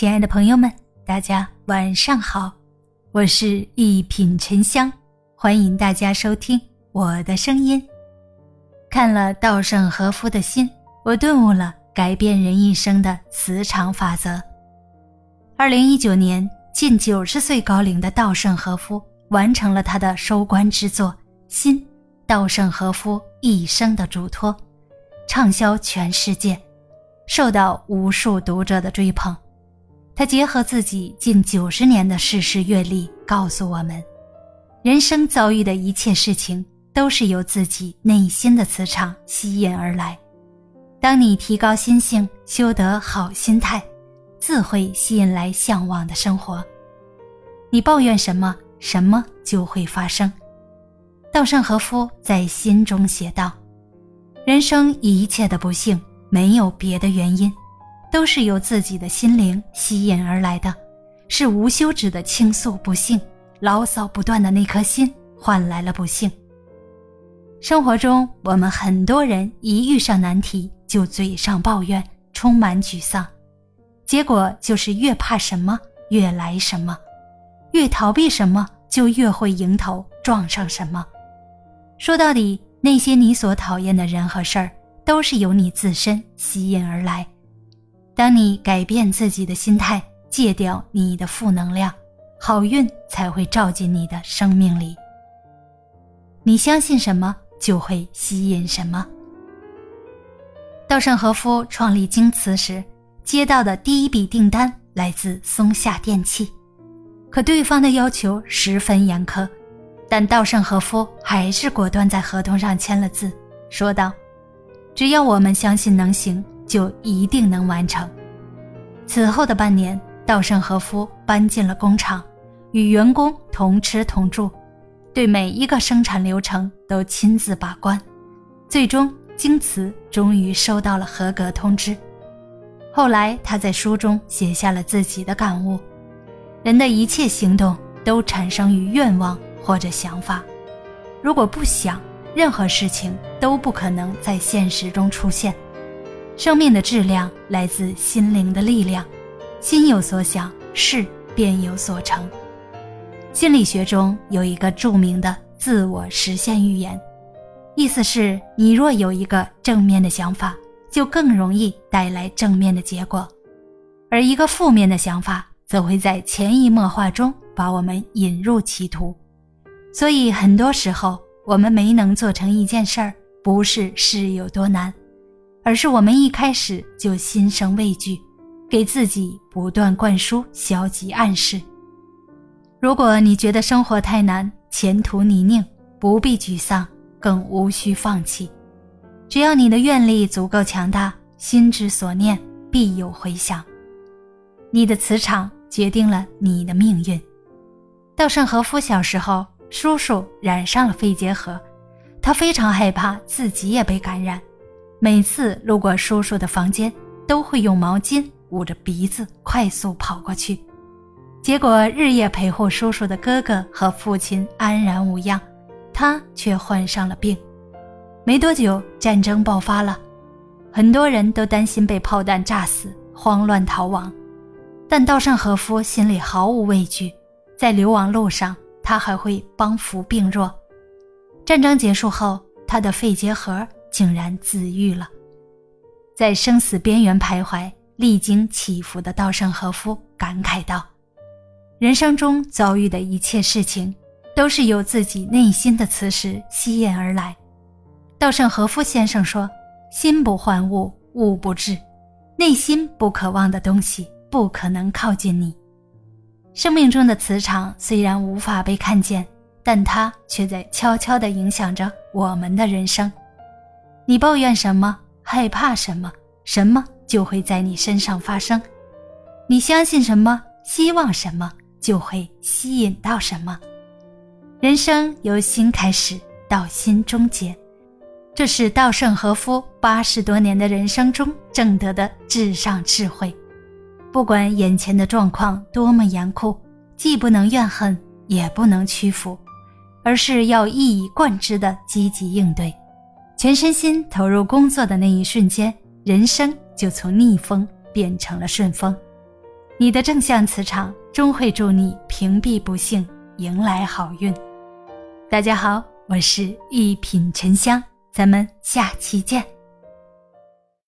亲爱的朋友们，大家晚上好，我是一品沉香，欢迎大家收听我的声音。看了稻盛和夫的心，我顿悟了改变人一生的磁场法则。二零一九年，近九十岁高龄的稻盛和夫完成了他的收官之作《心：稻盛和夫一生的嘱托》，畅销全世界，受到无数读者的追捧。他结合自己近九十年的世事阅历，告诉我们：人生遭遇的一切事情都是由自己内心的磁场吸引而来。当你提高心性，修得好心态，自会吸引来向往的生活。你抱怨什么，什么就会发生。稻盛和夫在心中写道：“人生一切的不幸，没有别的原因。”都是由自己的心灵吸引而来的，是无休止的倾诉不幸、牢骚不断的那颗心换来了不幸。生活中，我们很多人一遇上难题就嘴上抱怨，充满沮丧，结果就是越怕什么越来什么，越逃避什么就越会迎头撞上什么。说到底，那些你所讨厌的人和事儿，都是由你自身吸引而来。当你改变自己的心态，戒掉你的负能量，好运才会照进你的生命里。你相信什么，就会吸引什么。稻盛和夫创立京瓷时，接到的第一笔订单来自松下电器，可对方的要求十分严苛，但稻盛和夫还是果断在合同上签了字，说道：“只要我们相信能行。”就一定能完成。此后的半年，稻盛和夫搬进了工厂，与员工同吃同住，对每一个生产流程都亲自把关。最终，京瓷终于收到了合格通知。后来，他在书中写下了自己的感悟：人的一切行动都产生于愿望或者想法。如果不想，任何事情都不可能在现实中出现。生命的质量来自心灵的力量，心有所想，事便有所成。心理学中有一个著名的自我实现预言，意思是你若有一个正面的想法，就更容易带来正面的结果；而一个负面的想法，则会在潜移默化中把我们引入歧途。所以很多时候，我们没能做成一件事儿，不是事有多难。而是我们一开始就心生畏惧，给自己不断灌输消极暗示。如果你觉得生活太难，前途泥泞，不必沮丧，更无需放弃。只要你的愿力足够强大，心之所念必有回响。你的磁场决定了你的命运。稻盛和夫小时候，叔叔染上了肺结核，他非常害怕自己也被感染。每次路过叔叔的房间，都会用毛巾捂着鼻子快速跑过去。结果日夜陪护叔叔的哥哥和父亲安然无恙，他却患上了病。没多久，战争爆发了，很多人都担心被炮弹炸死，慌乱逃亡。但稻盛和夫心里毫无畏惧，在流亡路上，他还会帮扶病弱。战争结束后，他的肺结核。竟然自愈了，在生死边缘徘徊、历经起伏的稻盛和夫感慨道：“人生中遭遇的一切事情，都是由自己内心的磁石吸引而来。”稻盛和夫先生说：“心不换物，物不至。内心不渴望的东西，不可能靠近你。生命中的磁场虽然无法被看见，但它却在悄悄地影响着我们的人生。”你抱怨什么，害怕什么，什么就会在你身上发生；你相信什么，希望什么，就会吸引到什么。人生由心开始，到心终结，这是稻盛和夫八十多年的人生中挣得的至上智慧。不管眼前的状况多么严酷，既不能怨恨，也不能屈服，而是要一以贯之的积极应对。全身心投入工作的那一瞬间，人生就从逆风变成了顺风。你的正向磁场终会助你屏蔽不幸，迎来好运。大家好，我是一品沉香，咱们下期见。